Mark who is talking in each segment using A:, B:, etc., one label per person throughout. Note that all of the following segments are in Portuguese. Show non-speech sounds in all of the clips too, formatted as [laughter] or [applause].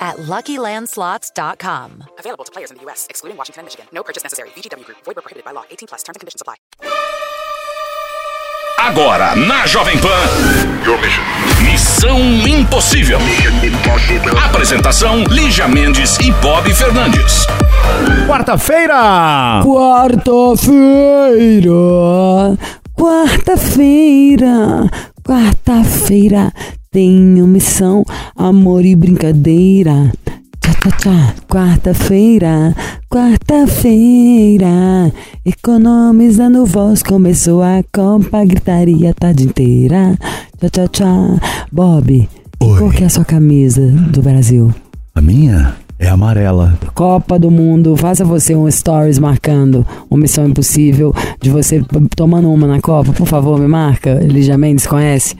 A: at LuckyLandSlots.com.
B: Available to players in the U.S., excluding Washington and Michigan. No purchase necessary. VGW Group. Void where prohibited by law. 18 plus. Terms and conditions apply.
C: Agora, na Jovem Pan. Missão Impossível. Apresentação: Lígia Mendes e Bob Fernandes.
D: Quarta-feira!
E: Quarta-feira, quarta-feira, quarta-feira, tenho missão, amor e brincadeira. Tchá, tchá, tchá. Quarta-feira, quarta-feira, economizando voz, começou a copa, gritaria a tarde inteira. Tchá, tchá, tchá. Bob,
D: Oi.
E: qual que é a sua camisa do Brasil?
D: A minha é amarela.
E: Copa do Mundo, faça você um stories marcando uma missão impossível de você tomando uma na Copa, por favor, me marca. Lígia Mendes conhece?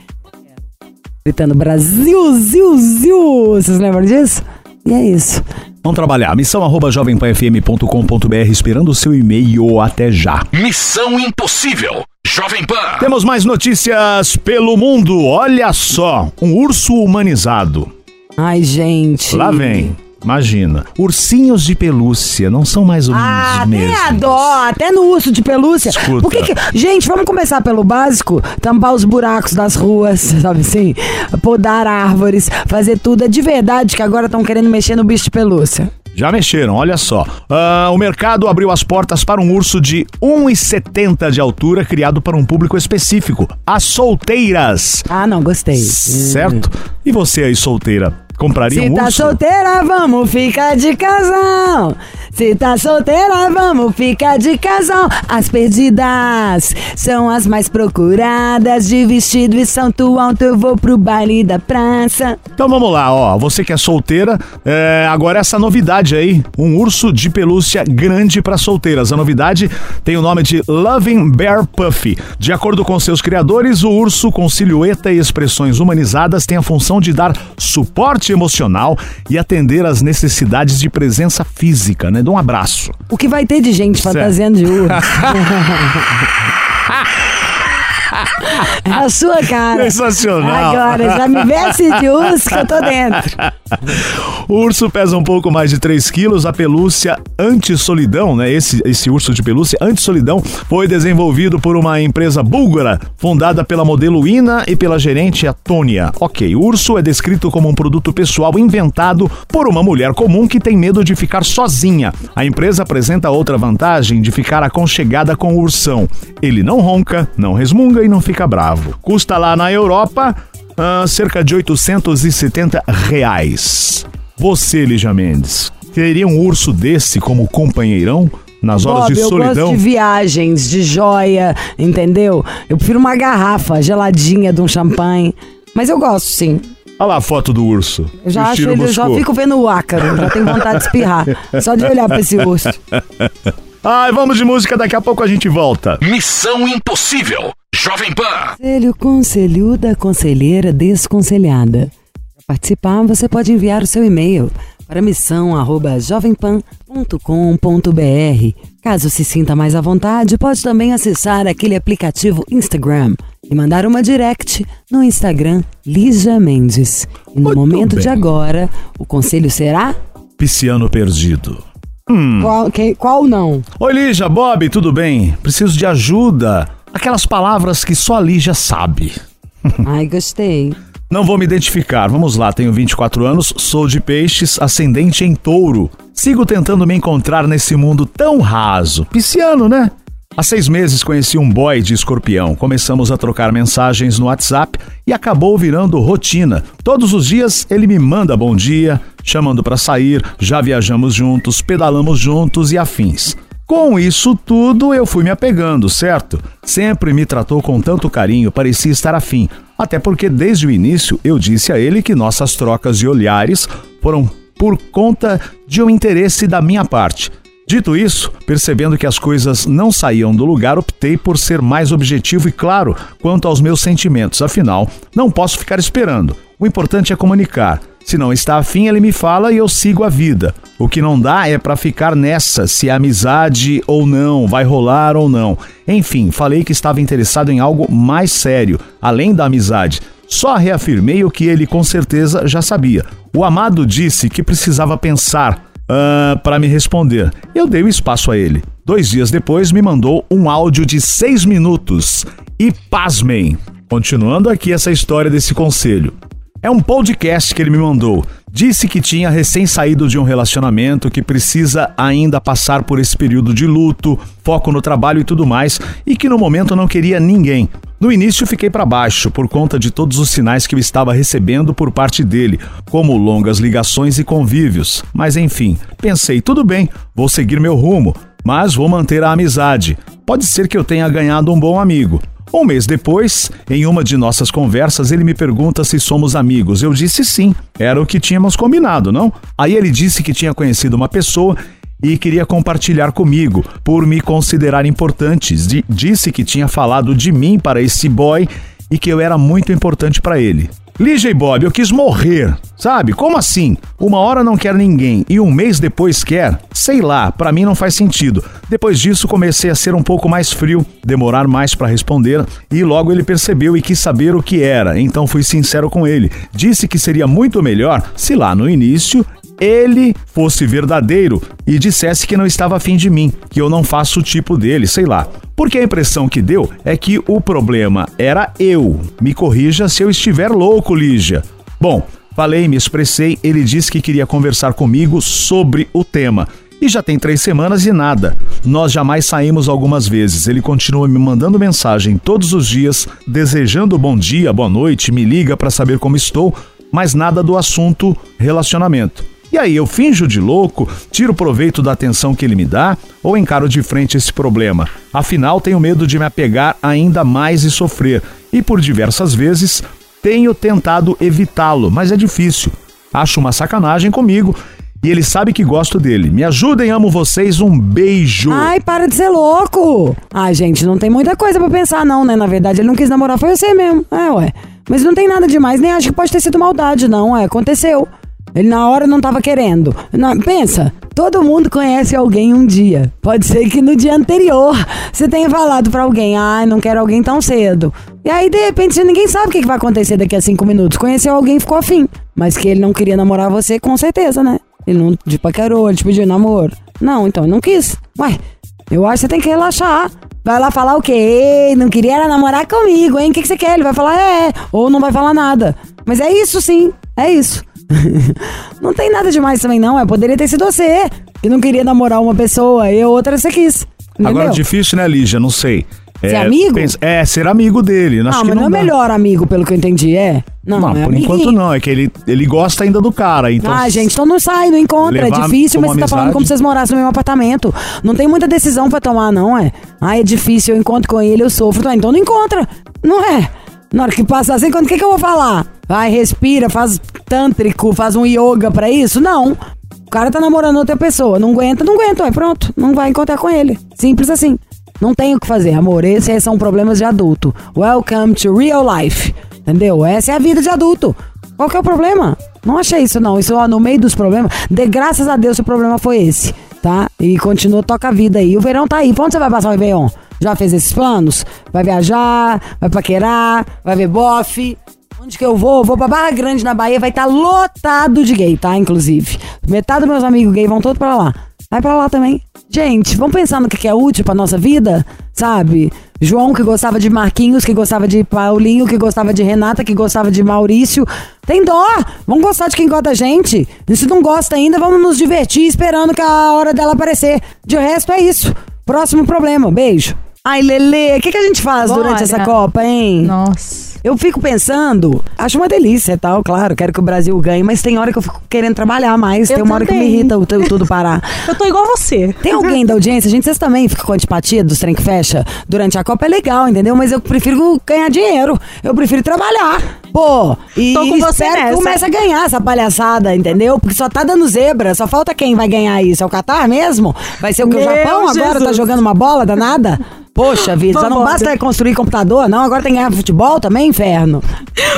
E: Gritando Brasil, ziu, ziu. Vocês lembram disso? E é isso.
D: Vamos trabalhar. Missão arroba jovempanfm.com.br esperando o seu e-mail até já.
C: Missão Impossível. Jovem Pan.
D: Temos mais notícias pelo mundo. Olha só, um urso humanizado.
E: Ai, gente.
D: Lá vem. Imagina, ursinhos de pelúcia não são mais ou menos
E: Ah,
D: os
E: até
D: mesmos.
E: a dó, até no urso de pelúcia.
D: Escuta.
E: Por que que- Gente, vamos começar pelo básico: tampar os buracos das ruas, [laughs] sabe assim? Podar árvores, fazer tudo. É de verdade que agora estão querendo mexer no bicho de pelúcia.
D: Já mexeram, olha só. Ah, o mercado abriu as portas para um urso de 1,70 de altura, criado para um público específico, as solteiras.
E: Ah, não, gostei.
D: Certo? E você aí, solteira, compraria
E: Se
D: um
E: tá
D: urso?
E: solteira, vamos ficar de casal. Se tá solteira, vamos ficar de casal. As perdidas são as mais procuradas. De vestido e salto alto, eu vou pro baile da praça.
D: Então vamos lá, ó. Você que é solteira, é, agora essa novidade aí, um urso de pelúcia grande para solteiras. A novidade tem o nome de Loving Bear Puffy. De acordo com seus criadores, o urso com silhueta e expressões humanizadas tem a função de dar suporte emocional e atender às necessidades de presença física, né? De um abraço.
E: O que vai ter de gente fantasiando de urso? [laughs] A sua cara.
D: Sensacional.
E: Agora, já me veste de urso que eu tô dentro.
D: O urso pesa um pouco mais de 3 quilos. A pelúcia anti-solidão, né? Esse, esse urso de pelúcia anti-solidão foi desenvolvido por uma empresa búlgara fundada pela modelo Ina e pela gerente Atônia. Ok, o urso é descrito como um produto pessoal inventado por uma mulher comum que tem medo de ficar sozinha. A empresa apresenta outra vantagem de ficar aconchegada com o ursão. Ele não ronca, não resmunga e não fica bravo. Custa lá na Europa ah, cerca de 870 reais. Você, Lígia Mendes, teria um urso desse como companheirão nas horas
E: Bob,
D: de
E: eu
D: solidão?
E: gosto de viagens, de joia, entendeu? Eu prefiro uma garrafa geladinha de um champanhe. Mas eu gosto, sim.
D: Olha lá a foto do urso.
E: Eu já acho ele, eu já fico vendo o ácaro, já tenho vontade de espirrar. Só de olhar pra esse urso. [laughs]
D: Ai, vamos de música, daqui a pouco a gente volta.
C: Missão Impossível. Jovem Pan.
E: Conselho conselhuda, conselheira desconselhada. Para participar, você pode enviar o seu e-mail para missão@jovempan.com.br. Caso se sinta mais à vontade, pode também acessar aquele aplicativo Instagram e mandar uma direct no Instagram Lígia Mendes. E no
D: Muito
E: momento
D: bem.
E: de agora, o conselho será
D: Pisciano perdido.
E: Qual, que- qual não?
D: Oi, Lígia, Bob, tudo bem? Preciso de ajuda. Aquelas palavras que só a Lígia sabe. [laughs]
E: Ai, gostei.
D: Não vou me identificar. Vamos lá, tenho 24 anos, sou de peixes, ascendente em touro. Sigo tentando me encontrar nesse mundo tão raso. Pisciano, né? Há seis meses conheci um boy de escorpião. Começamos a trocar mensagens no WhatsApp e acabou virando rotina. Todos os dias ele me manda bom dia, chamando para sair, já viajamos juntos, pedalamos juntos e afins. Com isso tudo, eu fui me apegando, certo? Sempre me tratou com tanto carinho, parecia estar afim. Até porque desde o início eu disse a ele que nossas trocas de olhares foram por conta de um interesse da minha parte. Dito isso, percebendo que as coisas não saíam do lugar, optei por ser mais objetivo e claro quanto aos meus sentimentos. Afinal, não posso ficar esperando. O importante é comunicar. Se não está afim, ele me fala e eu sigo a vida. O que não dá é para ficar nessa, se é amizade ou não, vai rolar ou não. Enfim, falei que estava interessado em algo mais sério, além da amizade. Só reafirmei o que ele com certeza já sabia. O amado disse que precisava pensar uh, para me responder. Eu dei o espaço a ele. Dois dias depois, me mandou um áudio de seis minutos. E pasmem! Continuando aqui essa história desse conselho. É um podcast que ele me mandou. Disse que tinha recém saído de um relacionamento, que precisa ainda passar por esse período de luto, foco no trabalho e tudo mais, e que no momento não queria ninguém. No início fiquei para baixo por conta de todos os sinais que eu estava recebendo por parte dele, como longas ligações e convívios. Mas enfim, pensei, tudo bem, vou seguir meu rumo, mas vou manter a amizade. Pode ser que eu tenha ganhado um bom amigo. Um mês depois, em uma de nossas conversas, ele me pergunta se somos amigos. Eu disse sim, era o que tínhamos combinado, não? Aí ele disse que tinha conhecido uma pessoa e queria compartilhar comigo, por me considerar importante. Disse que tinha falado de mim para esse boy e que eu era muito importante para ele. Lígia e Bob, eu quis morrer. Sabe? Como assim? Uma hora não quer ninguém e um mês depois quer? Sei lá, para mim não faz sentido. Depois disso comecei a ser um pouco mais frio, demorar mais para responder e logo ele percebeu e quis saber o que era. Então fui sincero com ele. Disse que seria muito melhor se lá no início ele fosse verdadeiro e dissesse que não estava afim de mim, que eu não faço o tipo dele, sei lá. Porque a impressão que deu é que o problema era eu. Me corrija se eu estiver louco, Lígia. Bom, falei, me expressei, ele disse que queria conversar comigo sobre o tema. E já tem três semanas e nada. Nós jamais saímos algumas vezes. Ele continua me mandando mensagem todos os dias, desejando bom dia, boa noite, me liga para saber como estou, mas nada do assunto relacionamento. E aí, eu finjo de louco, tiro proveito da atenção que ele me dá ou encaro de frente esse problema? Afinal, tenho medo de me apegar ainda mais e sofrer. E por diversas vezes tenho tentado evitá-lo, mas é difícil. Acho uma sacanagem comigo e ele sabe que gosto dele. Me ajudem, amo vocês, um beijo.
E: Ai, para de ser louco. Ai, gente, não tem muita coisa para pensar não, né? Na verdade, ele não quis namorar, foi você mesmo. É, ué. Mas não tem nada demais, nem acho que pode ter sido maldade, não, é. Aconteceu. Ele na hora não tava querendo. Pensa, todo mundo conhece alguém um dia. Pode ser que no dia anterior você tenha falado para alguém, ah, não quero alguém tão cedo. E aí, de repente, ninguém sabe o que, vai acontecer daqui a cinco minutos. Conheceu alguém e ficou afim. Mas que ele não queria namorar você, com certeza, né? Ele não te paquerou, ele te pediu namoro. Não, então não quis. Ué, eu acho que você tem que relaxar. Vai lá falar o quê? Não queria namorar comigo, hein? O que, que você quer? Ele vai falar é, ou não vai falar nada. Mas é isso sim, é isso. [laughs] não tem nada demais também, não. É, poderia ter sido você que não queria namorar uma pessoa e outra você quis. Entendeu?
D: Agora, difícil, né, Lígia? Não sei.
E: Ser é, amigo? Pensa,
D: é, ser amigo dele.
E: Não, mas não, é melhor amigo, pelo que eu entendi, é?
D: Não, não é por amiguinho. enquanto não. É que ele, ele gosta ainda do cara. Então
E: ah, gente, então não sai, não encontra. É difícil, mas você tá falando como se vocês morassem no mesmo apartamento. Não tem muita decisão pra tomar, não, é? Ah, é difícil, eu encontro com ele, eu sofro. Ah, então não encontra. Não é? Na hora que passar assim, o que, que eu vou falar? Vai, respira, faz tântrico, faz um yoga pra isso? Não. O cara tá namorando outra pessoa, não aguenta, não aguenta, é pronto. Não vai encontrar com ele. Simples assim. Não tem o que fazer, amor. Esses são problemas de adulto. Welcome to real life. Entendeu? Essa é a vida de adulto. Qual que é o problema? Não achei isso, não. Isso, ó, no meio dos problemas. De graças a Deus, o problema foi esse, tá? E continua, toca a vida aí. O verão tá aí. Pra onde você vai passar o Réveillon? Já fez esses planos? Vai viajar, vai paquerar, vai ver bofe. Onde que eu vou? Vou pra Barra Grande, na Bahia. Vai estar tá lotado de gay, tá? Inclusive. Metade dos meus amigos gay vão todos pra lá. Vai pra lá também. Gente, vamos pensar no que é útil pra nossa vida, sabe? João que gostava de Marquinhos, que gostava de Paulinho, que gostava de Renata, que gostava de Maurício. Tem dó! Vamos gostar de quem gosta da gente. E se não gosta ainda, vamos nos divertir esperando que a hora dela aparecer. De resto, é isso. Próximo problema. Beijo. Ai, Lele, o que, que a gente faz
F: Bora.
E: durante essa Copa, hein?
F: Nossa.
E: Eu fico pensando, acho uma delícia e tal, claro, quero que o Brasil ganhe, mas tem hora que eu fico querendo trabalhar mais,
F: Eu
E: tem uma hora que me
F: também.
E: irrita o, o tudo parar. [laughs]
F: Eu tô igual você.
E: Tem alguém da audiência, gente, vocês também ficam com antipatia dos trem que fecha durante a Copa, é legal, entendeu? Mas eu prefiro ganhar dinheiro, eu prefiro trabalhar. Pô, e
F: Tô com você
E: espero que
F: nessa.
E: comece a ganhar essa palhaçada, entendeu? Porque só tá dando zebra, só falta quem vai ganhar isso. É o Catar mesmo? Vai ser o que? O
F: Meu
E: Japão agora tá
F: Jesus.
E: jogando uma bola danada? Poxa vida, só não
F: Vambora.
E: basta construir computador, não. Agora tem que ganhar futebol também, inferno.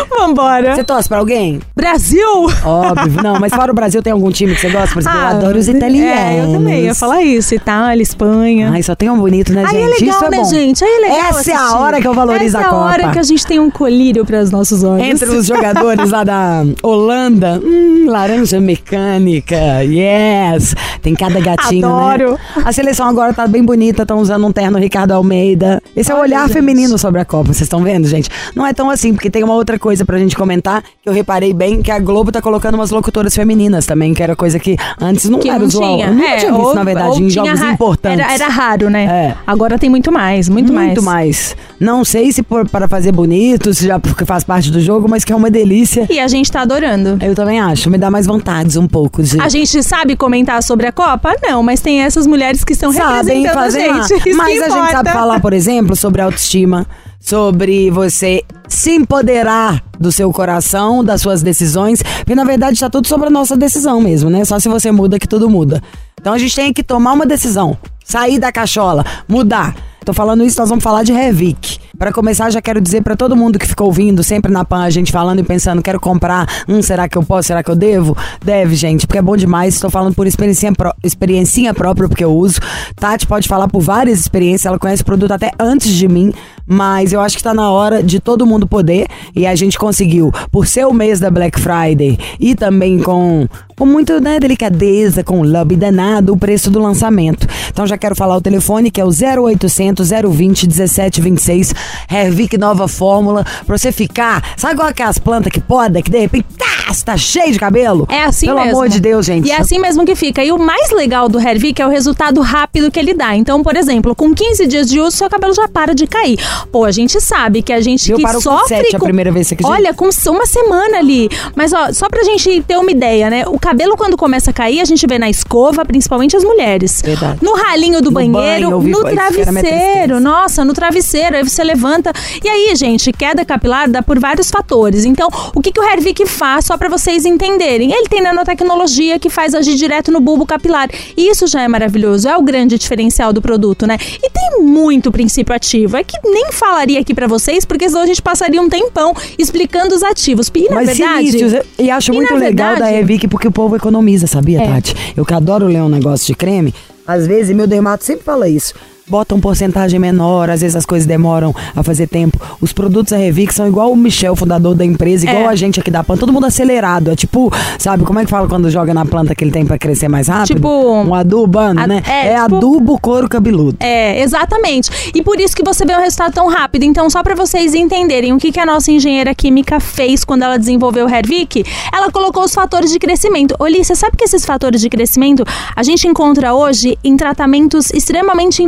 F: Vambora.
E: Você torce pra alguém?
F: Brasil!
E: Óbvio, não, mas fora o Brasil tem algum time que você gosta? Por exemplo, eu adoro os italianos.
F: É, eu também ia falar isso. Itália, Espanha.
E: Ai, só tem um bonito, né,
F: Aí
E: gente?
F: é legal,
E: Isso é
F: né,
E: bom.
F: gente? Aí é legal
E: Essa é a
F: assistir.
E: hora que eu valorizo
F: Essa
E: a Copa.
F: é a hora que a gente tem um colírio para os nossos olhos.
E: Entre os jogadores lá da Holanda, hum, laranja mecânica, yes. Tem cada gatinho,
F: Adoro.
E: né? A seleção agora tá bem bonita, estão usando um terno Ricardo Almeida. Esse é o
F: Olha,
E: olhar
F: gente.
E: feminino sobre a Copa, vocês estão vendo, gente? Não é tão assim, porque tem uma outra coisa pra gente comentar, que eu reparei bem, que a Globo tá colocando umas locutoras femininas também, que era coisa que antes não
F: que
E: era
F: não
E: usual.
F: tinha.
E: Eu nunca
F: É,
E: tinha visto,
F: ou-
E: na verdade, em jogos
F: ra-
E: importantes.
F: Era, era raro, né?
E: É.
F: Agora tem muito mais, muito, mais.
E: Muito mais. Não sei se por, para fazer bonito, se já porque faz parte do jogo, mas que é uma delícia.
F: E a gente tá adorando.
E: Eu também acho. Me dá mais vontades um pouco de.
F: A gente sabe comentar sobre a Copa? Não, mas tem essas mulheres que estão
E: sabem
F: representando a
E: lá.
F: gente. Isso
E: Mas a gente sabe falar, por exemplo, sobre autoestima, sobre você se empoderar do seu coração, das suas decisões, porque na verdade tá tudo sobre a nossa decisão mesmo, né? Só se você muda que tudo muda. Então a gente tem que tomar uma decisão, sair da cachola, mudar. Tô falando isso, nós vamos falar de Revic. Pra começar, já quero dizer pra todo mundo que ficou ouvindo, sempre na PAN, a gente falando e pensando, quero comprar, hum, será que eu posso, será que eu devo? Deve, gente, porque é bom demais. Estou falando por experiência, pró experiencinha própria, porque eu uso. Tati pode falar por várias experiências, ela conhece o produto até antes de mim, mas eu acho que tá na hora de todo mundo poder. E a gente conseguiu, por ser o mês da Black Friday e também com, com muito né, delicadeza, com love danado, o preço do lançamento. Então já quero falar o telefone, que é o 0800 020 1726, Hervic Nova Fórmula, pra você ficar. Sabe igual aquelas plantas que poda, que de repente tá, tá cheio de cabelo?
F: É assim
E: Pelo
F: mesmo.
E: amor de Deus, gente.
F: E é assim mesmo que fica. E o mais legal do Hervik é o resultado rápido que ele dá. Então, por exemplo, com 15 dias de uso, seu cabelo já para de cair. Pô, a gente sabe que a gente
E: Eu
F: que
E: paro com
F: sofre
E: sete a primeira vez, acredita?
F: Olha, com uma semana ali. Mas, ó, só pra gente ter uma ideia, né? O cabelo, quando começa a cair, a gente vê na escova, principalmente as mulheres.
E: Verdade.
F: No ralinho do
E: No banho,
F: banheiro,
E: vi-
F: no travesseiro. Nossa, no travesseiro. Aí você levanta. E aí, gente, queda capilar dá por vários fatores. Então, o que, que o Hervik faz, só pra vocês entenderem? Ele tem nanotecnologia que faz agir direto no bulbo capilar. E isso já é maravilhoso. É o grande diferencial do produto, né? E tem muito princípio ativo. É que nem falaria aqui pra vocês, porque senão a gente passaria um tempão explicando os ativos. E na
E: Mas
F: verdade.
E: e acho
F: e
E: muito legal da
F: verdade-
E: Revic porque o povo economiza, sabia,
F: É.
E: Tati? Eu que adoro ler um negócio de creme, às vezes meu dermato sempre fala isso. Bota um porcentagem menor, às vezes as coisas demoram a fazer tempo. Os produtos da Revic são igual o Michel, fundador da empresa, igual
F: É.
E: a gente aqui da PAN, todo mundo acelerado. É tipo, sabe, como é que fala quando joga na planta que ele tem pra crescer mais rápido?
F: Tipo,
E: Um adubando, né?
F: é,
E: É,
F: tipo-
E: adubo couro cabeludo.
F: É, exatamente. E por isso que você vê o resultado tão rápido. Então, só pra vocês entenderem o que, que a nossa engenheira química fez quando ela desenvolveu o Hervik, ela colocou os fatores de crescimento. Oli, você sabe que esses fatores de crescimento a gente encontra hoje em tratamentos extremamente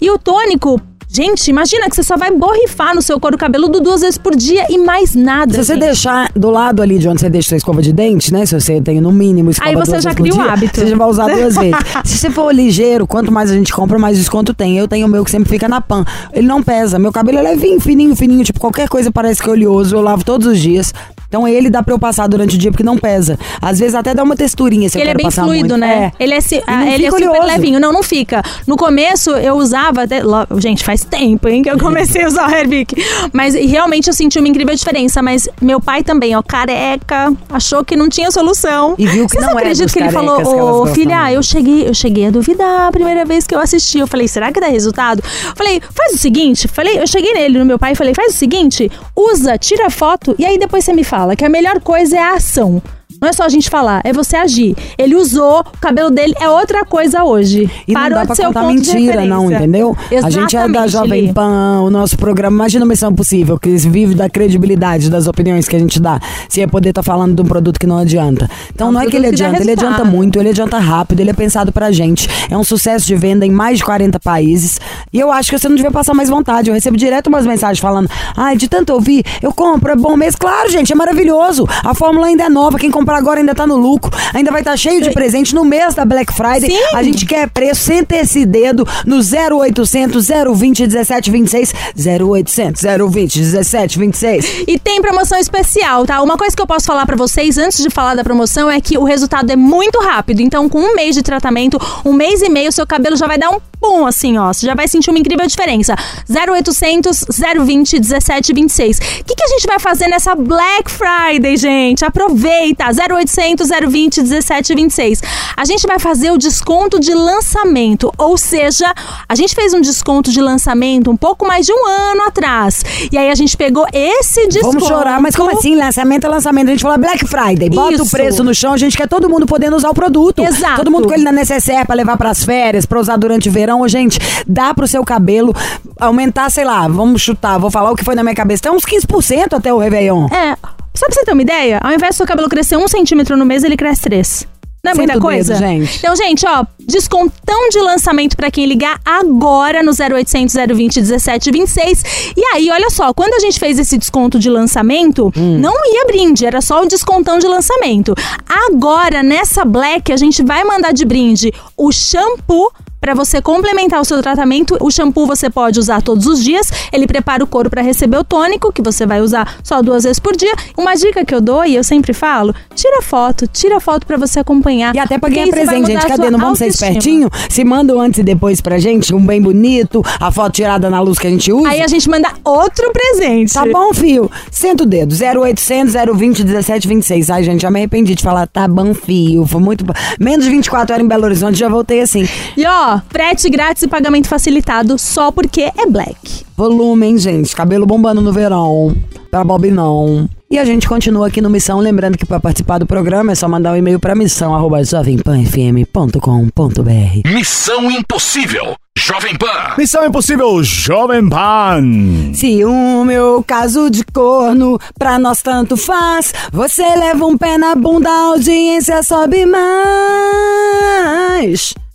F: E o tônico. Gente, imagina que você só vai borrifar no seu couro cabeludo duas vezes por dia e mais nada.
E: Se você
F: gente.
E: deixar do lado ali de onde você deixa sua escova de dente, né? Se você tem no mínimo escova
F: Aí você já cria o
E: dia,
F: hábito.
E: Você já vai usar duas [laughs] vezes. Se você for ligeiro, quanto mais a gente compra, mais desconto tem. Eu tenho o meu que sempre fica na pan. Ele não pesa. Meu cabelo é levinho, fininho, fininho. Tipo, qualquer coisa parece que é oleoso. Eu lavo todos os dias. Então ele dá pra eu passar durante o dia porque não pesa. Às vezes até dá uma texturinha se eu
F: ele é
E: quero
F: bem
E: passar
F: fluido,
E: muito.
F: né?
E: É.
F: Ele é, si- ah, ele é super
E: oleoso.
F: levinho. Não, não fica. No começo eu usava. até- gente, faz tempo, hein, que eu comecei a usar o Hervik. Mas realmente eu senti uma incrível diferença. Mas meu pai também, ó, careca, achou que não tinha solução.
E: E viu que
F: Vocês
E: não
F: acreditam que ele falou, ô filha,
E: muito."
F: eu cheguei, eu cheguei a duvidar a primeira vez que eu assisti. Eu falei, será que dá resultado? Falei, faz o seguinte, falei, eu cheguei nele, no meu pai, e falei, faz o seguinte, usa, tira foto e aí depois você me fala que a melhor coisa é a ação. Não é só a gente falar, é você agir. Ele usou, o cabelo dele é outra coisa hoje.
E: E
F: Parou
E: não dá pra contar mentira, não, entendeu? A gente é da
F: Exatamente,
E: Jovem. Pan, o nosso programa. Imagina Missão Possível, que vive da credibilidade das opiniões que a gente dá. Se ia poder estar falando de um produto que não adianta. Então
F: É um
E: não é que ele
F: que
E: adianta, ele adianta muito, ele adianta rápido, ele é pensado pra gente. É um sucesso de venda em mais de 40 países. E eu acho que você não devia passar mais vontade. Eu recebo direto umas mensagens falando: ai, de tanto ouvir, eu compro, é bom mesmo. Claro, gente, é maravilhoso. A fórmula ainda é nova, quem comprar agora ainda tá no lucro, ainda vai estar cheio de presente no mês da Black Friday.
F: Sim.
E: A gente quer preço, senta esse dedo no 0800 020 1726. 0800 020 1726.
F: E tem promoção especial, tá? Uma coisa que eu posso falar pra vocês antes de falar da promoção é que o resultado é muito rápido. Então, com um mês de tratamento, um mês e meio, seu cabelo já vai dar um pum, assim, ó. Você já vai sentir uma incrível diferença. 0800 020 1726. O que, que a gente vai fazer nessa Black Friday, gente? Aproveita! 0800 020 1726. A gente vai fazer o desconto de lançamento, ou seja, a gente fez um desconto de lançamento um pouco mais de um ano atrás. E aí a gente pegou esse desconto.
E: Vamos chorar, mas como assim? Lançamento é lançamento. A gente fala Black Friday. Bota o
F: Isso.
E: preço no chão, a gente quer todo mundo podendo usar o produto.
F: Exato.
E: Todo mundo com ele na necessaire pra levar pras férias, pra usar durante o verão. Ô, Gente, dá pro seu cabelo aumentar, sei lá, vamos chutar, vou falar o que foi na minha cabeça. Tem uns 15% até o Réveillon.
F: É, só pra você ter uma ideia, ao invés do seu cabelo crescer um centímetro no mês, ele cresce três. Não é
E: Senta
F: muita coisa?
E: dedo, gente.
F: Então, gente, ó, descontão de lançamento pra quem ligar agora no 0800 020 1726. E aí, olha só, quando a gente fez esse desconto de lançamento,
E: Hum.
F: não ia brinde, era só o descontão de lançamento. Agora, nessa Black, a gente vai mandar de brinde o shampoo Pra você complementar o seu tratamento, o shampoo você pode usar todos os dias. Ele prepara o couro pra receber o tônico, que você vai usar só duas vezes por dia. Uma dica que eu dou e eu sempre falo: tira foto, tira foto pra você acompanhar.
E: E até ganhar
F: isso vai
E: presente, gente. Cadê? Não vamos ser espertinho? Se manda o antes e depois pra gente, um bem bonito, a foto tirada na luz que a gente usa.
F: Aí a gente manda outro presente.
E: Tá bom, fio? Senta o dedo. 0800 020 1726. Ai, gente, já me arrependi de falar. Tá bom, fio. Foi muito bom. Menos de 24 horas em Belo Horizonte, já voltei assim.
F: E ó, frete grátis e pagamento facilitado só porque é black.
E: Volume, hein, gente? Cabelo bombando no verão. Pra Bob não. E a gente continua aqui no Missão. Lembrando que pra participar do programa é só mandar um e-mail pra missão arroba jovempanfm.com.br.
C: Missão Impossível. Jovem Pan.
D: Missão Impossível Jovem Pan.
E: Se o meu caso de corno pra nós tanto faz, você leva um pé na bunda, a audiência sobe mais.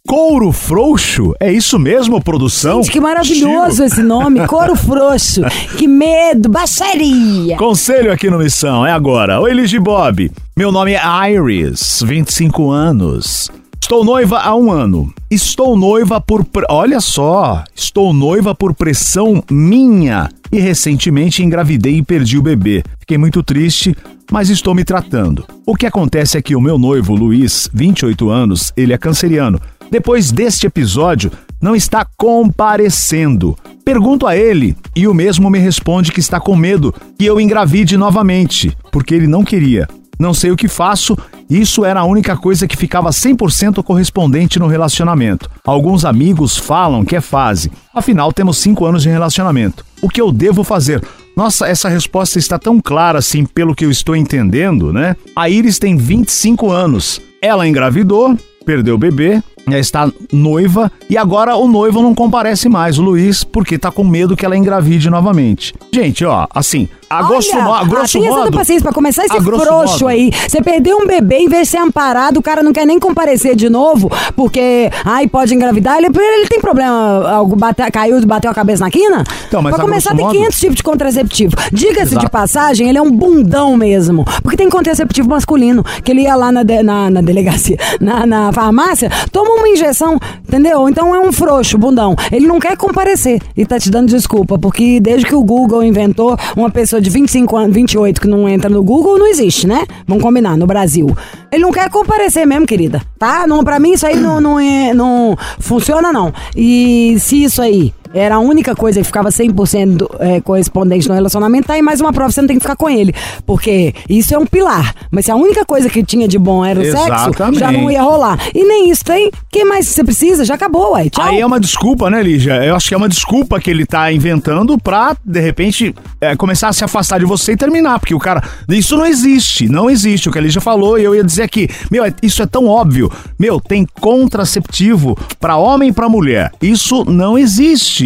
D: Couro frouxo? É isso mesmo, produção?
E: Gente, que maravilhoso
D: Tiro.
E: esse nome, couro frouxo. [laughs] Que medo, baixaria.
D: Conselho aqui no Missão, é agora. Oi, Ligi Bob. Meu nome é Iris, 25 anos. Estou noiva há um ano. Estou noiva por. pre- Olha só, estou noiva por pressão minha. E recentemente engravidei e perdi o bebê. Fiquei muito triste, mas estou me tratando. O que acontece é que o meu noivo, Luiz, 28 anos, ele é canceriano. Depois deste episódio, não está comparecendo. Pergunto a ele e o mesmo me responde que está com medo que eu engravide novamente, porque ele não queria. Não sei o que faço, isso era a única coisa que ficava 100% correspondente no relacionamento. Alguns amigos falam que é fase, afinal temos 5 anos de relacionamento. O que eu devo fazer? Nossa, essa resposta está tão clara assim, pelo que eu estou entendendo, né? A Iris tem 25 anos. Ela engravidou, perdeu o bebê, está noiva e agora o noivo não comparece mais, o Luiz, porque tá com medo que ela engravide novamente. Gente, ó, assim, a grosso, mo- a grosso
E: tenha
D: modo.
E: paciência pra começar esse frouxo
D: modo.
E: aí. Você perdeu um bebê, em vez de ser amparado, o cara não quer nem comparecer de novo, porque, ai, pode engravidar. Ele, ele tem problema, algo bate, caiu e bateu a cabeça na quina?
D: Então, mas
E: pra começar, tem
D: modo-
E: 500 tipos de contraceptivo. Diga-se de passagem, ele é um bundão mesmo. Porque tem contraceptivo masculino, que ele ia lá na, de- na, na delegacia, na, na farmácia, toma uma injeção, entendeu? Então é um frouxo, bundão. Ele não quer comparecer e tá te dando desculpa, porque desde que o Google inventou, uma pessoa de 25 anos, 28 que não entra no Google não existe, né? Vamos combinar, no Brasil. Ele não quer comparecer mesmo, querida, tá? Não, pra mim isso aí não, não, é, não funciona, não. E se isso aí era a única coisa que ficava 100% é, correspondente no relacionamento, tá aí mais uma prova, você não tem que ficar com ele. Porque isso é um pilar. Mas se a única coisa que tinha de bom era o sexo,
D: Exatamente.
E: já não ia rolar. E nem isso tem. Quem mais você precisa? Já acabou, ué. Tchau.
D: Aí é uma desculpa, né, Lígia? Eu acho que é uma desculpa que ele tá inventando pra, de repente, é, começar a se afastar de você e terminar. Porque o cara. Isso não existe. Não existe. O que a Lígia falou, e eu ia dizer aqui. Meu, é- isso é tão óbvio. Meu, tem contraceptivo pra homem e pra mulher. Isso não existe.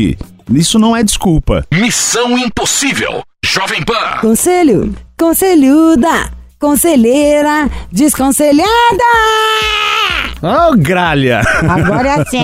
D: Isso não é desculpa.
C: Missão Impossível. Jovem Pan.
E: Conselho, conselhuda, conselheira, desconselhada.
D: Ô, gralha!
E: Agora [laughs] é assim.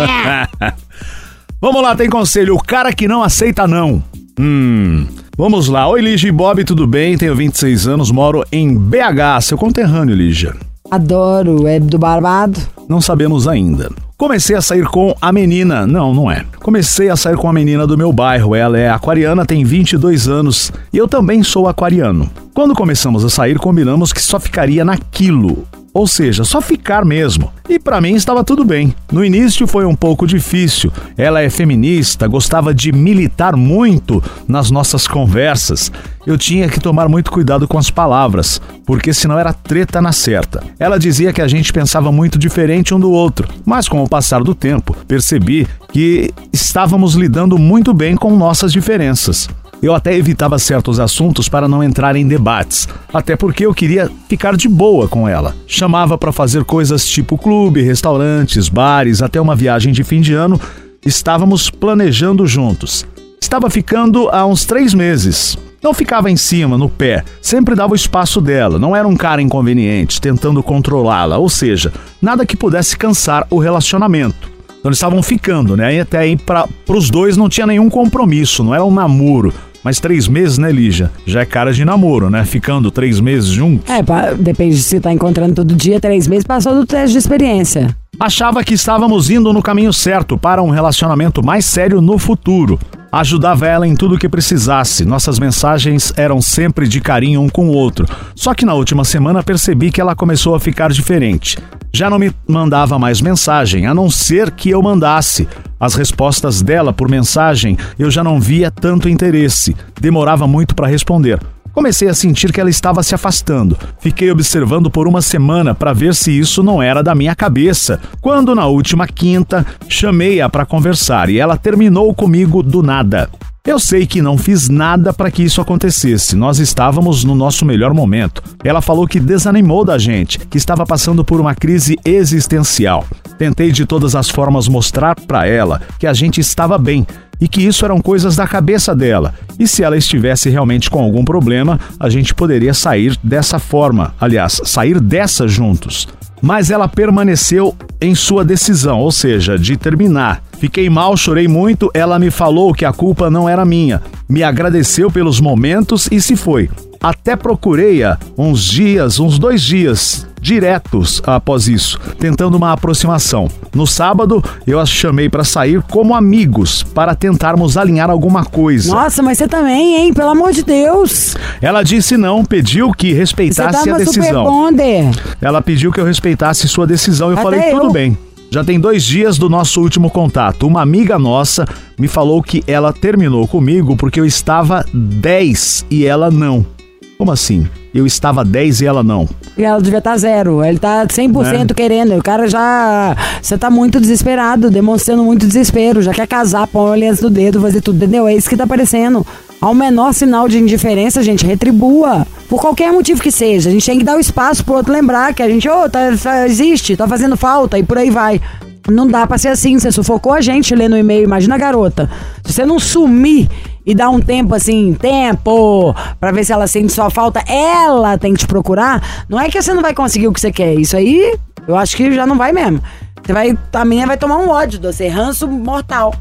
D: Vamos lá, tem conselho. O cara que não aceita não. Hum. Vamos lá. Oi, Lígia e Bob, tudo bem? Tenho 26 anos, moro em BH, seu conterrâneo, Lígia.
E: Adoro, é do Barbado.
D: Não sabemos ainda. Comecei a sair com a menina. Não, não é. Comecei a sair com a menina do meu bairro. Ela é aquariana, tem 22 anos e eu também sou aquariano. Quando começamos a sair, combinamos que só ficaria naquilo. Ou seja, só ficar mesmo. E pra mim estava tudo bem. No início foi um pouco difícil. Ela é feminista, gostava de militar muito nas nossas conversas. Eu tinha que tomar muito cuidado com as palavras, porque senão era treta na certa. Ela dizia que a gente pensava muito diferente um do outro, mas com o passar do tempo, percebi que estávamos lidando muito bem com nossas diferenças. Eu até evitava certos assuntos para não entrar em debates, até porque eu queria ficar de boa com ela. Chamava para fazer coisas tipo clube, restaurantes, bares, até uma viagem de fim de ano. Estávamos planejando juntos. Estava ficando há uns três meses. Não ficava em cima, no pé, sempre dava o espaço dela, não era um cara inconveniente, tentando controlá-la, ou seja, nada que pudesse cansar o relacionamento. Então eles estavam ficando, né? E até aí para os dois não tinha nenhum compromisso, não era um namoro. Mas três meses, né, Lígia? Já é cara de namoro, né? Ficando três meses juntos.
E: É, depende de se tá encontrando todo dia, três meses, passou do teste de experiência.
D: Achava que estávamos indo no caminho certo para um relacionamento mais sério no futuro. Ajudava ela em tudo que precisasse. Nossas mensagens eram sempre de carinho um com o outro. Só que na última semana percebi que ela começou a ficar diferente. Já não me mandava mais mensagem, a não ser que eu mandasse. As respostas dela por mensagem eu já não via tanto interesse. Demorava muito para responder. Comecei a sentir que ela estava se afastando. Fiquei observando por uma semana para ver se isso não era da minha cabeça. Quando na última quinta chamei-a para conversar e ela terminou comigo do nada. Eu sei que não fiz nada para que isso acontecesse. Nós estávamos no nosso melhor momento. Ela falou que desanimou da gente, que estava passando por uma crise existencial. Tentei de todas as formas mostrar para ela que a gente estava bem e que isso eram coisas da cabeça dela. E se ela estivesse realmente com algum problema, a gente poderia sair dessa forma. Aliás, sair dessa juntos. Mas ela permaneceu em sua decisão, ou seja, de terminar. Fiquei mal, chorei muito. Ela me falou que a culpa não era minha. Me agradeceu pelos momentos e se foi. Até procurei-a uns dias, uns dois dias diretos após isso, tentando uma aproximação. No sábado, eu a chamei para sair como amigos, para tentarmos alinhar alguma coisa.
E: Nossa, mas você também, hein? Pelo amor de Deus.
D: Ela disse não, pediu que
E: Você
D: respeitasse a
E: tava super
D: decisão.
E: bonder.
D: Ela pediu que eu respeitasse sua decisão. Eu
E: Até
D: falei,
E: eu.
D: tudo bem. Já tem dois dias do nosso último contato. Uma amiga nossa me falou que ela terminou comigo porque eu estava 10 e ela não. Como assim? Eu estava 10 e ela não.
E: E ela devia estar zero. Ele tá 100%
D: Né?
E: querendo. O cara já. Você tá muito desesperado, demonstrando muito desespero. Já quer casar, põe aliança do dedo, fazer tudo, entendeu? É isso que tá aparecendo. Ao menor sinal de indiferença, gente, retribua. Por qualquer motivo que seja. A gente tem que dar o espaço pro outro lembrar que a gente, ô, tá, tá- existe, tá fazendo falta e por aí vai. Não dá pra ser assim. Você sufocou a gente lendo o e-mail. Imagina a garota. Se você não sumir e dar um tempo assim, tempo, pra ver se ela sente sua falta, ela tem que te procurar. Não é que você não vai conseguir o que você quer. Isso aí, eu acho que já não vai mesmo. Você vai, a menina vai tomar um ódio de você, ranço mortal.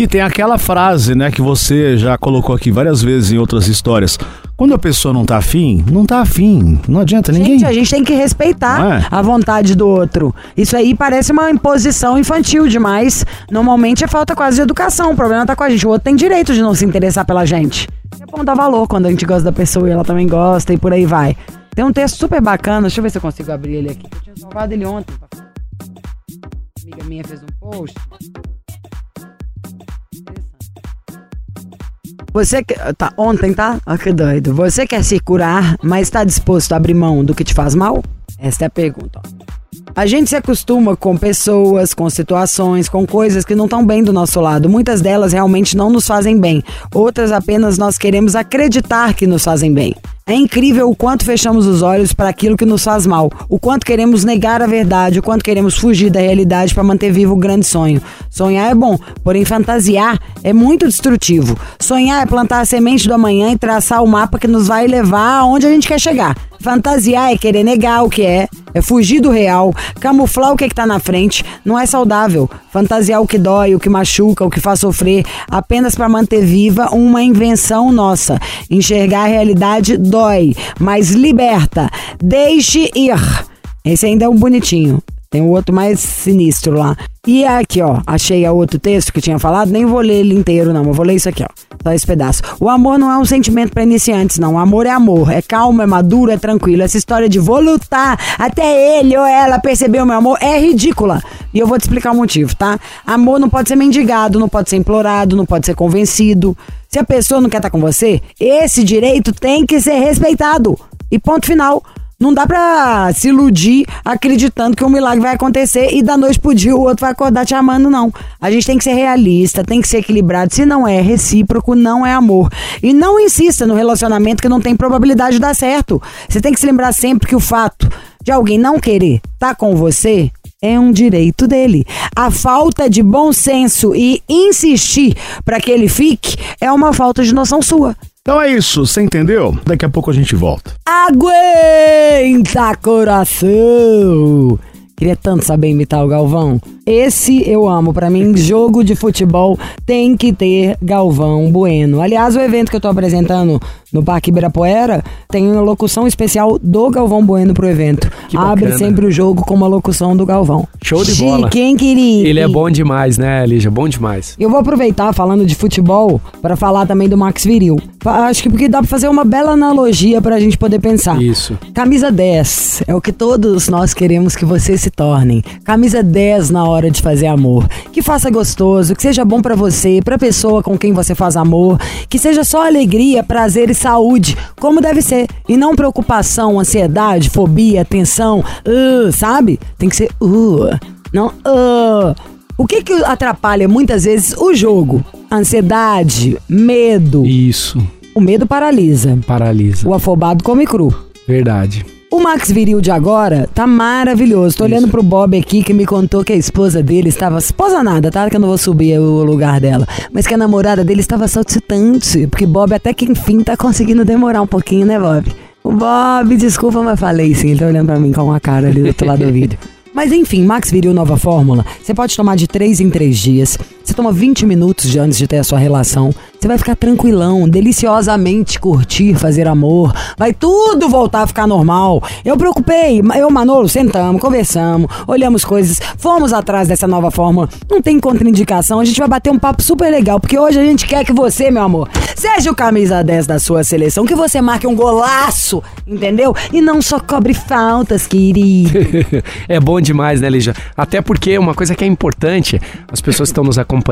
D: E tem aquela frase, né, que você já colocou aqui várias vezes em outras histórias. Quando a pessoa não tá afim, não tá afim. Não adianta ninguém.
E: Gente, a gente tem que respeitar
D: é?
E: a vontade do outro. Isso aí parece uma imposição infantil demais. Normalmente é falta quase de educação. O problema tá com a gente. O outro tem direito de não se interessar pela gente. É bom dar valor quando a gente gosta da pessoa e ela também gosta e por aí vai. Tem um texto super bacana. Deixa eu ver se eu consigo abrir ele aqui. Eu tinha salvado ele ontem. Uma amiga minha fez um post. Você que. Tá, ontem, tá? Ah, que doido. Você quer se curar, mas tá disposto a abrir mão do que te faz mal? Esta é a pergunta. A gente se acostuma com pessoas, com situações, com coisas que não estão bem do nosso lado. Muitas delas realmente não nos fazem bem. Outras apenas nós queremos acreditar que nos fazem bem. É incrível o quanto fechamos os olhos para aquilo que nos faz mal, o quanto queremos negar a verdade, o quanto queremos fugir da realidade para manter vivo o grande sonho. Sonhar é bom, porém fantasiar é muito destrutivo. Sonhar é plantar a semente do amanhã e traçar o mapa que nos vai levar aonde a gente quer chegar. Fantasiar é querer negar o que é, é fugir do real, camuflar o que, é que tá na frente, não é saudável. Fantasiar o que dói, o que machuca, o que faz sofrer, apenas para manter viva uma invenção nossa. Enxergar a realidade dói, mas liberta. Deixe ir. Esse ainda é um bonitinho. Tem o outro mais sinistro lá. E aqui, ó, achei a outro texto que tinha falado, nem vou ler ele inteiro, não. Eu vou ler isso aqui, ó. Só esse pedaço. O amor não é um sentimento para iniciantes, não. O amor é amor. É calmo, é maduro, é tranquilo. Essa história de vou lutar até ele ou ela perceber o meu amor é ridícula. E eu vou te explicar o motivo, tá? Amor não pode ser mendigado, não pode ser implorado, não pode ser convencido. Se a pessoa não quer estar com você, esse direito tem que ser respeitado. E ponto final. Não dá pra se iludir acreditando que um milagre vai acontecer e da noite pro dia o outro vai acordar te amando, não. A gente tem que ser realista, tem que ser equilibrado. Se não é recíproco, não é amor. E não insista no relacionamento que não tem probabilidade de dar certo. Você tem que se lembrar sempre que o fato de alguém não querer estar com você é um direito dele. A falta de bom senso e insistir para que ele fique é uma falta de noção sua.
D: Então é isso, você entendeu? Daqui a pouco a gente volta.
E: Aguenta, coração! Queria tanto saber imitar o Galvão. Esse eu amo. Pra mim, jogo de futebol tem que ter Galvão Bueno. Aliás, o evento que eu tô apresentando no Parque Ibirapuera tem uma locução especial do Galvão Bueno pro evento. Abre sempre o jogo com uma locução do Galvão.
G: Show de bola.
E: Quem queria?
G: Ele é bom demais, né, Lígia? Bom demais.
E: Eu vou aproveitar falando de futebol para falar também do Max Viril. Acho que porque dá pra fazer uma bela analogia pra gente poder pensar.
G: Isso.
E: Camisa 10 é o que todos nós queremos que vocês se tornem. Camisa 10 na hora de fazer amor. Que faça gostoso, que seja bom pra você, pra pessoa com quem você faz amor, que seja só alegria, prazer e saúde, como deve ser. E não preocupação, ansiedade, fobia, tensão, uh, sabe? Tem que ser uh, não uh. O que que atrapalha muitas vezes o jogo? Ansiedade, medo.
G: Isso.
E: O medo paralisa.
G: Paralisa.
E: O afobado come cru.
G: Verdade.
E: O Max Viril de agora tá maravilhoso. Tô olhando pro Bob aqui que me contou que a esposa dele estava. Esposa nada, tá? Que eu não vou subir o lugar dela. Mas que a namorada dele estava saltitante. Porque Bob até que enfim tá conseguindo demorar um pouquinho, né, Bob? O Bob, desculpa, mas falei sim. Ele tá olhando pra mim com uma cara ali do outro lado do vídeo. [laughs] Mas enfim, Max Viril Nova Fórmula. Você pode tomar de 3 em 3 dias. Toma 20 minutos de antes de ter a sua relação. Você vai ficar tranquilão, deliciosamente curtir, fazer amor. Vai tudo voltar a ficar normal. Eu preocupei, eu e Manolo sentamos, conversamos, olhamos coisas, fomos atrás dessa nova fórmula. Não tem contraindicação, a gente vai bater um papo super legal, porque hoje a gente quer que você, meu amor, seja o camisa 10 da sua seleção, que você marque um golaço, entendeu? E não só cobre faltas, querido. [laughs]
G: é bom demais, né, Lígia? Até porque uma coisa que é importante, as pessoas que estão nos acompanhando,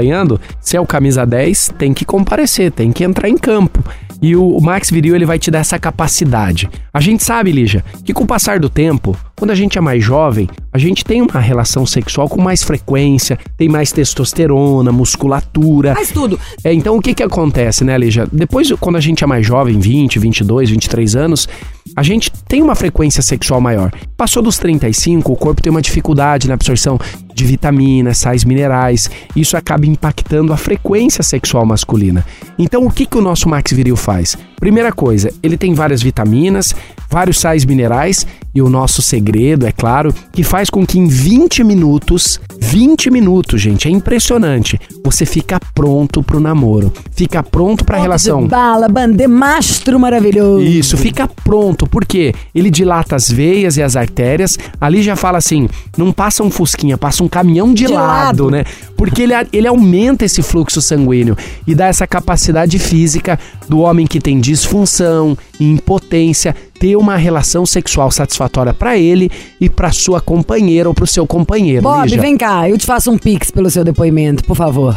G: se é o camisa 10, tem que comparecer, tem que entrar em campo. E o Max Viril, ele vai te dar essa capacidade. A gente sabe, Lígia, que com o passar do tempo, quando a gente é mais jovem, a gente tem uma relação sexual com mais frequência, tem mais testosterona, musculatura.
E: Faz tudo.
G: É, então o que que acontece, né, Lígia? Depois, quando a gente é mais jovem, 20, 22, 23 anos, a gente tem uma frequência sexual maior. Passou dos 35, o corpo tem uma dificuldade na absorção de vitaminas, sais minerais. Isso acaba impactando a frequência sexual masculina. Então, o que que o nosso Max Viril faz? Primeira coisa, ele tem várias vitaminas, vários sais minerais e o nosso segredo, é claro, que faz com que em 20 minutos, 20 minutos, gente, é impressionante, você fica pronto pro namoro, fica pronto pra relação.
E: De bala, bande, mastro maravilhoso.
G: Isso, fica pronto, porque ele dilata as veias e as artérias. Ali já fala assim: não passa um fusquinha, passa um caminhão de,
E: De
G: lado,
E: lado.
G: né? Porque ele, ele aumenta esse fluxo sanguíneo e dá essa capacidade física do homem que tem disfunção, impotência, ter uma relação sexual satisfatória pra ele e pra sua companheira ou pro seu companheiro.
E: Bob,
G: Lígia.
E: vem cá, eu te faço um pix pelo seu depoimento, por favor.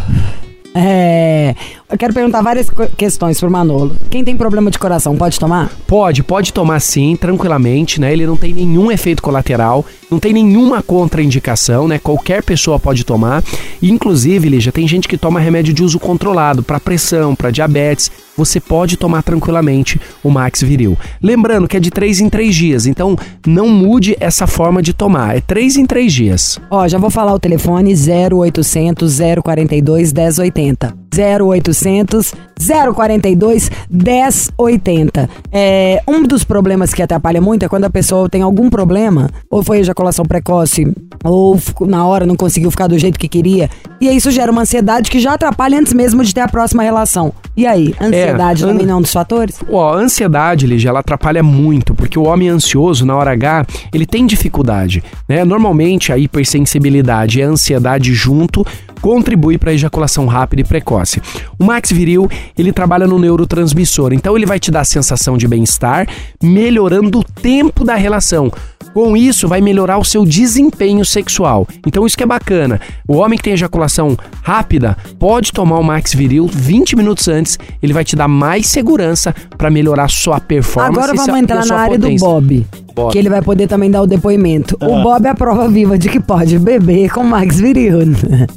E: É, eu quero perguntar várias questões pro Manolo. Quem tem problema de coração pode tomar?
G: Pode, pode tomar sim, tranquilamente, né? Ele não tem nenhum efeito colateral, não tem nenhuma contraindicação, né? Qualquer pessoa pode tomar. Inclusive, Lígia, tem gente que toma remédio de uso controlado para pressão, para diabetes. Você pode tomar tranquilamente o Max Viril. Lembrando que é de 3 em 3 dias, então não mude essa forma de tomar. É 3 em 3 dias.
E: Ó, já vou falar o telefone 0800 042 1080. 0800 042 1080. É, um dos problemas que atrapalha muito é quando a pessoa tem algum problema, ou foi ejaculação precoce, ou na hora não conseguiu ficar do jeito que queria. E isso gera uma ansiedade que já atrapalha antes mesmo de ter a próxima relação. E aí, ansiedade
G: an-
E: também não dos fatores?
G: A ansiedade, Lígia, ela atrapalha muito, porque o homem ansioso, na hora H, ele tem dificuldade, né? Normalmente, a hipersensibilidade e a ansiedade junto contribui para a ejaculação rápida e precoce. O Max Viril, ele trabalha no neurotransmissor, então ele vai te dar a sensação de bem-estar, melhorando o tempo da relação. Com isso, vai melhorar o seu desempenho sexual. Então, isso que é bacana. O homem que tem ejaculação rápida pode tomar o Max Viril 20 minutos antes. Ele vai te mais segurança para melhorar sua performance.
E: Agora vamos entrar na área
G: potência.
E: do Bob.
G: Bob.
E: Que ele vai poder também dar o depoimento.
D: Ah.
E: O Bob é a prova viva de que pode beber com Max Viril.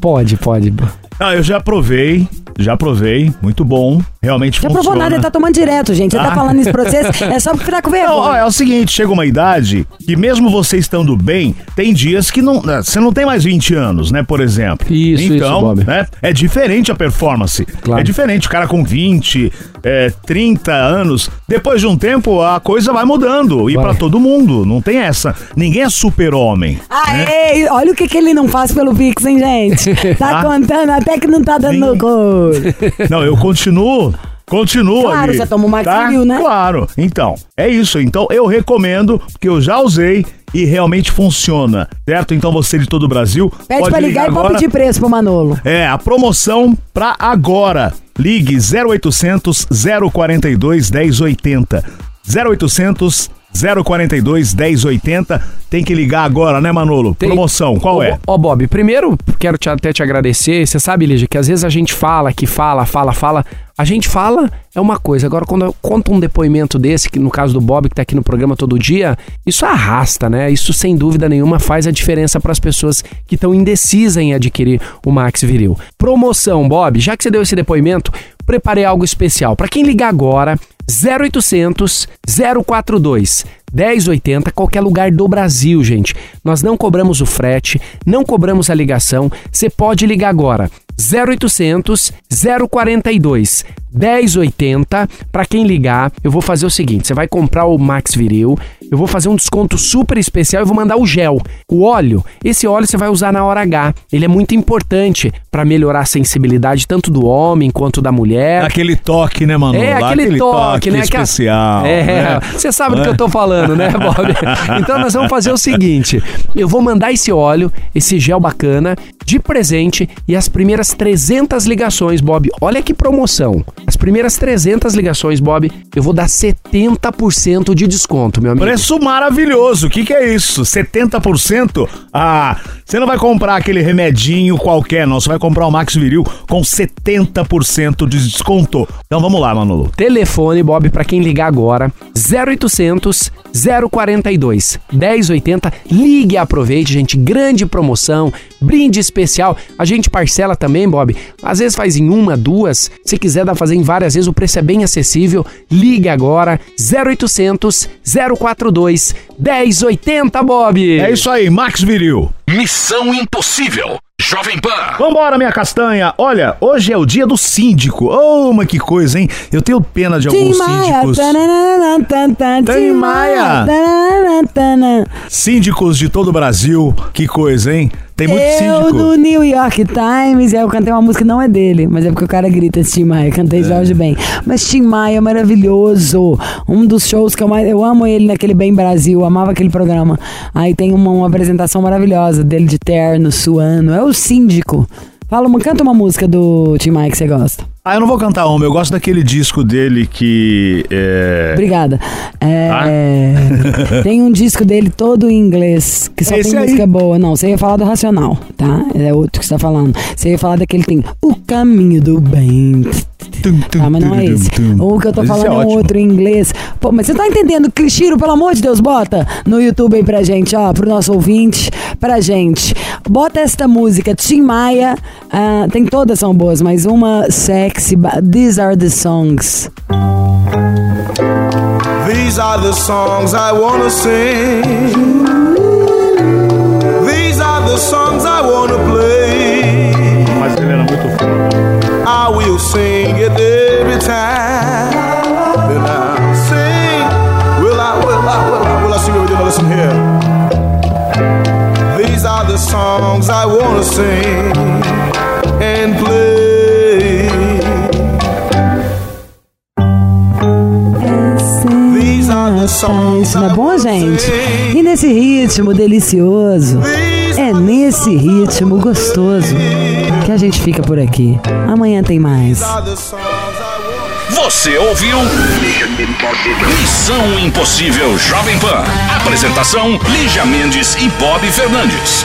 G: Pode, pode.
D: Ah, eu já provei, já provei, muito bom, realmente
E: Já
D: funciona.
E: provou nada, ele tá tomando direto, gente. Você tá
D: Ah.
E: falando isso pra vocês, é só porque tá com
D: Não, ó,
E: vergonha.
D: é o seguinte, chega uma idade que mesmo você estando bem, tem dias que não, né, você não tem mais 20 anos, né, por exemplo.
G: Isso,
D: então,
G: isso, Bob.
D: né, é diferente a performance.
G: Claro.
D: É diferente, o cara com 20, é, 30 anos, depois de um tempo a coisa vai mudando e
G: Vai.
D: pra todo mundo, não tem essa. Ninguém é super-homem.
E: Aê, olha o que, que ele não faz pelo Pix, hein, gente? [laughs] Tá
D: Ah.
E: contando até que não tá dando
D: Sim.
E: cor.
D: Não, eu continuo. Continuo
E: Claro,
D: ali.
E: você toma o Max
D: tá?
E: Né?
D: Claro. Então, é isso. Então, eu recomendo, porque eu já usei e realmente funciona, certo? Então, você de todo o Brasil
E: Pede
D: pode
E: pra ligar e
D: agora.
E: pode pedir preço pro Manolo.
D: É, a promoção pra agora. Ligue 0800 042 1080. 0800 042 1080. Tem que ligar agora, né, Manolo?
G: Tem-
D: Promoção, qual
G: Ô,
D: é?
G: Ó, Bob, primeiro quero te- até te agradecer. Você sabe, Lígia, que às vezes a gente fala, que fala, fala, fala. A gente fala é uma coisa. Agora, quando eu conto um depoimento desse, que no caso do Bob, que tá aqui no programa todo dia, isso arrasta, né? Isso, sem dúvida nenhuma, faz a diferença para as pessoas que estão indecisas em adquirir o Max Viril. Promoção, Bob, já que você deu esse depoimento, preparei algo especial. Para quem ligar agora, 0800 042 1080, qualquer lugar do Brasil, gente. Nós não cobramos o frete, não cobramos a ligação. Você pode ligar agora. 0800 042 1080. Para quem ligar, eu vou fazer o seguinte: você vai comprar o Max Viril, eu vou fazer um desconto super especial e vou mandar o gel. O óleo, esse óleo você vai usar na hora H. Ele é muito importante para melhorar a sensibilidade tanto do homem quanto da mulher.
D: Aquele toque, né, Manolo?
G: É, aquele, toque, né? Aquela-
D: especial.
G: É,
D: né?
G: você sabe do que eu tô falando, né, Bob? [laughs] então nós vamos fazer o seguinte: eu vou mandar esse óleo, esse gel bacana, de presente e as primeiras 300 ligações, Bob. Olha que promoção. As primeiras 300 ligações, Bob, eu vou dar 70% de desconto, meu amigo.
D: Preço maravilhoso. O que, que é isso? 70%? Ah, você não vai comprar aquele remedinho qualquer, não. Você vai comprar o Max Viril com 70% de desconto. Então vamos lá, Manolo.
G: Telefone, Bob, para quem ligar agora, 0800 042 1080. Ligue e aproveite, gente. Grande promoção, brinde especial. A gente parcela também, Bob. Às vezes faz em uma, duas. Se quiser dar pra fazer em várias vezes, o preço é bem acessível. Ligue agora, 0800 042 1080, Bob.
D: É isso aí, Max Viril.
C: Missão Impossível. Jovem Pan.
D: Vambora, minha castanha. Olha, hoje é o dia do síndico. Oh, mas que coisa, hein? Eu tenho pena de alguns
E: Tim Maia.
D: síndicos. Tim Maia. Síndicos de todo o Brasil. Que coisa, hein? Tem muito
E: Eu
D: síndico.
E: do New York Times, eu cantei uma música, não é dele, mas é porque o cara grita Tim Maia,
D: É.
E: cantei Jorge Ben. Mas Tim Maia é maravilhoso, um dos shows que eu mais, eu amo ele naquele Bem Brasil, amava aquele programa. Aí tem uma, uma apresentação maravilhosa dele de terno, suando, é o síndico. Fala, canta uma música do Tim Maia que você gosta.
D: Ah, eu não vou cantar uma, eu gosto daquele disco dele que. É...
E: Obrigada. É,
D: Ah?
E: tem um disco dele todo em inglês, que só
D: Esse
E: tem
D: aí.
E: música boa. Não, você ia falar do Racional, tá? É outro que você tá falando. Você ia falar daquele que tem O Caminho do Bem. Tá, mas não é esse. O que eu tô falando
D: é
E: é, um outro em inglês. Pô, mas você tá entendendo? Cristiro, pelo amor de Deus, bota no YouTube aí pra gente, ó, pro nosso ouvinte, pra gente. Bota esta música, Tim Maia. ah, tem todas são boas, mas uma sexy. Ba- These are the songs.
H: These are the songs I wanna sing. These are the songs I wanna play.
D: Mas ele era muito.
H: I will sing it every time. Then I'll sing. Will I, will I, will I, will I sing it with you? Listen here. These are the songs I wanna sing and play.
E: Isso não é bom, gente? E nesse ritmo delicioso, é nesse ritmo gostoso que a gente fica por aqui. Amanhã tem mais.
C: Você ouviu? Missão Impossível Jovem Pan. Apresentação: Lígia Mendes e Bob Fernandes.